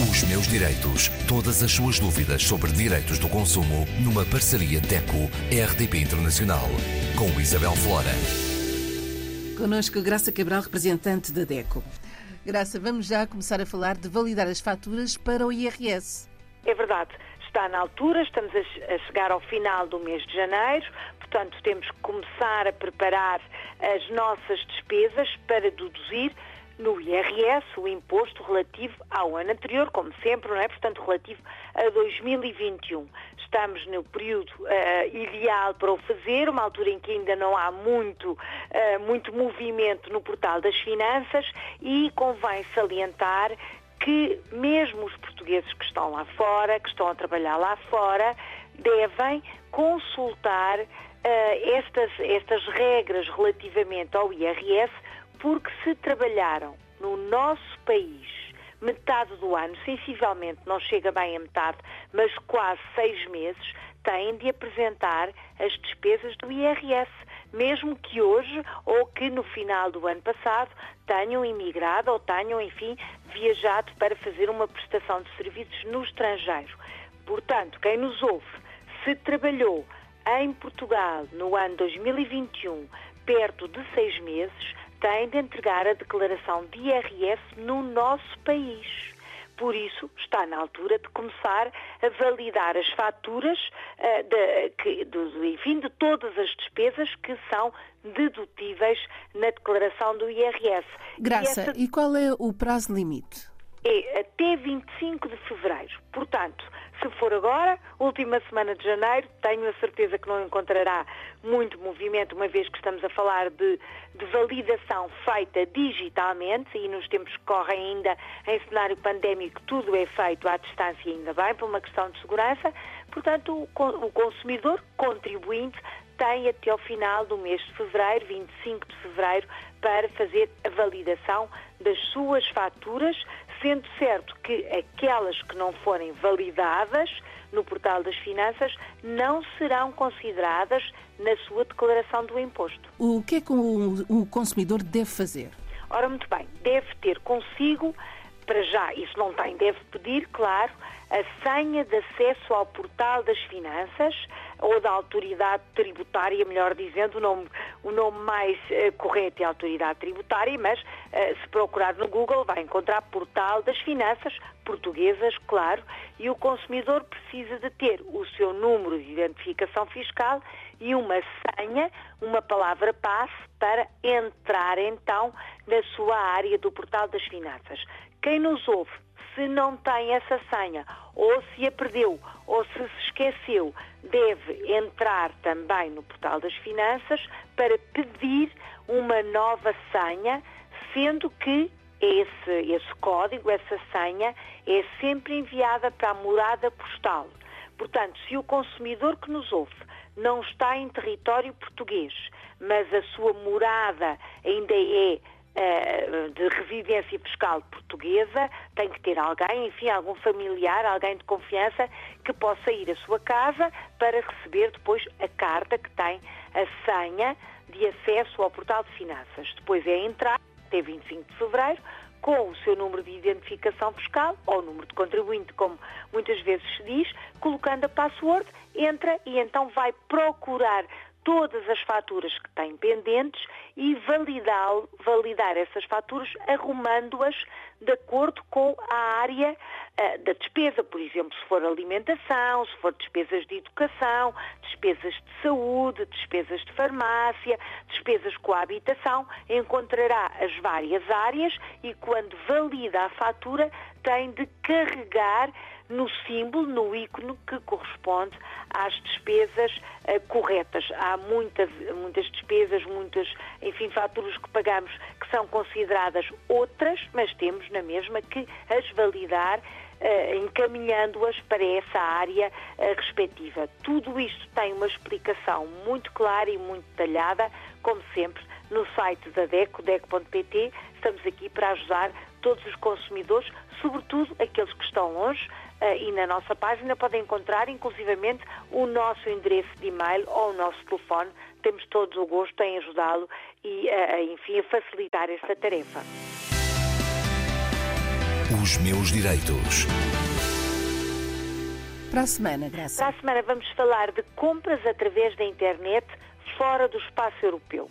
Os meus direitos. Todas as suas dúvidas sobre direitos do consumo numa parceria DECO-RDP Internacional. Com Isabel Flora. Conosco Graça Cabral, representante da DECO. Graça, vamos já começar a falar de validar as faturas para o IRS. É verdade. Está na altura, estamos a chegar ao final do mês de janeiro, portanto temos que começar a preparar as nossas despesas para deduzir no IRS o imposto relativo ao ano anterior, como sempre, não é? Portanto, relativo a 2021. Estamos no período uh, ideal para o fazer, uma altura em que ainda não há muito, uh, muito movimento no portal das finanças e convém salientar que mesmo os portugueses que estão lá fora, que estão a trabalhar lá fora, devem consultar uh, estas, estas regras relativamente ao IRS porque se trabalharam no nosso país metade do ano, sensivelmente não chega bem a metade, mas quase seis meses, têm de apresentar as despesas do IRS, mesmo que hoje ou que no final do ano passado tenham imigrado ou tenham, enfim, viajado para fazer uma prestação de serviços no estrangeiro. Portanto, quem nos ouve, se trabalhou em Portugal no ano 2021 perto de seis meses, tem de entregar a declaração de IRS no nosso país. Por isso, está na altura de começar a validar as faturas uh, de, que, de, enfim, de todas as despesas que são dedutíveis na declaração do IRS. Graça, e, essa... e qual é o prazo limite? É até 25 de fevereiro. Portanto, se for agora, última semana de janeiro, tenho a certeza que não encontrará muito movimento, uma vez que estamos a falar de, de validação feita digitalmente e nos tempos que correm ainda em cenário pandémico tudo é feito à distância ainda bem, por uma questão de segurança. Portanto, o, o consumidor contribuinte tem até ao final do mês de fevereiro, 25 de fevereiro, para fazer a validação das suas faturas, sendo certo que aquelas que não forem validadas no portal das finanças não serão consideradas na sua declaração do imposto. O que é que o, consumidor deve fazer? Ora, muito bem, deve ter consigo, para já, isso não tem, deve pedir, claro, a senha de acesso ao portal das finanças ou da autoridade tributária, melhor dizendo, o nome, o nome mais uh, correto é autoridade tributária, mas uh, se procurar no Google vai encontrar portal das finanças portuguesas, claro, e o consumidor precisa de ter o seu número de identificação fiscal e uma senha, uma palavra passe para entrar então na sua área do portal das finanças. Quem nos ouve se não tem essa senha, ou se a perdeu, ou se se esqueceu, deve entrar também no portal das finanças para pedir uma nova senha, sendo que esse, esse código, essa senha, é sempre enviada para a morada postal. Portanto, se o consumidor que nos ouve não está em território português, mas a sua morada ainda é de residência fiscal portuguesa, tem que ter alguém, enfim, algum familiar, alguém de confiança que possa ir à sua casa para receber depois a carta que tem a senha de acesso ao portal de finanças. Depois é entrar até 25 de fevereiro com o seu número de identificação fiscal ou número de contribuinte, como muitas vezes se diz, colocando a password, entra e então vai procurar todas as faturas que tem pendentes e validar, validar essas faturas arrumando-as de acordo com a área uh, da despesa, por exemplo, se for alimentação, se for despesas de educação, despesas de saúde, despesas de farmácia, despesas com a habitação, encontrará as várias áreas e quando valida a fatura tem de carregar no símbolo, no ícone que corresponde às despesas uh, corretas. Há muitas, muitas despesas, muitas, enfim, faturas que pagamos que são consideradas outras, mas temos na mesma que as validar Uh, encaminhando-as para essa área uh, respectiva. Tudo isto tem uma explicação muito clara e muito detalhada, como sempre, no site da DECO, DECO.pt. Estamos aqui para ajudar todos os consumidores, sobretudo aqueles que estão longe, uh, e na nossa página podem encontrar inclusivamente o nosso endereço de e-mail ou o nosso telefone. Temos todos o gosto em ajudá-lo e, uh, enfim, a facilitar esta tarefa. Os meus direitos. Para a semana, Graça. Para a semana vamos falar de compras através da internet fora do espaço europeu.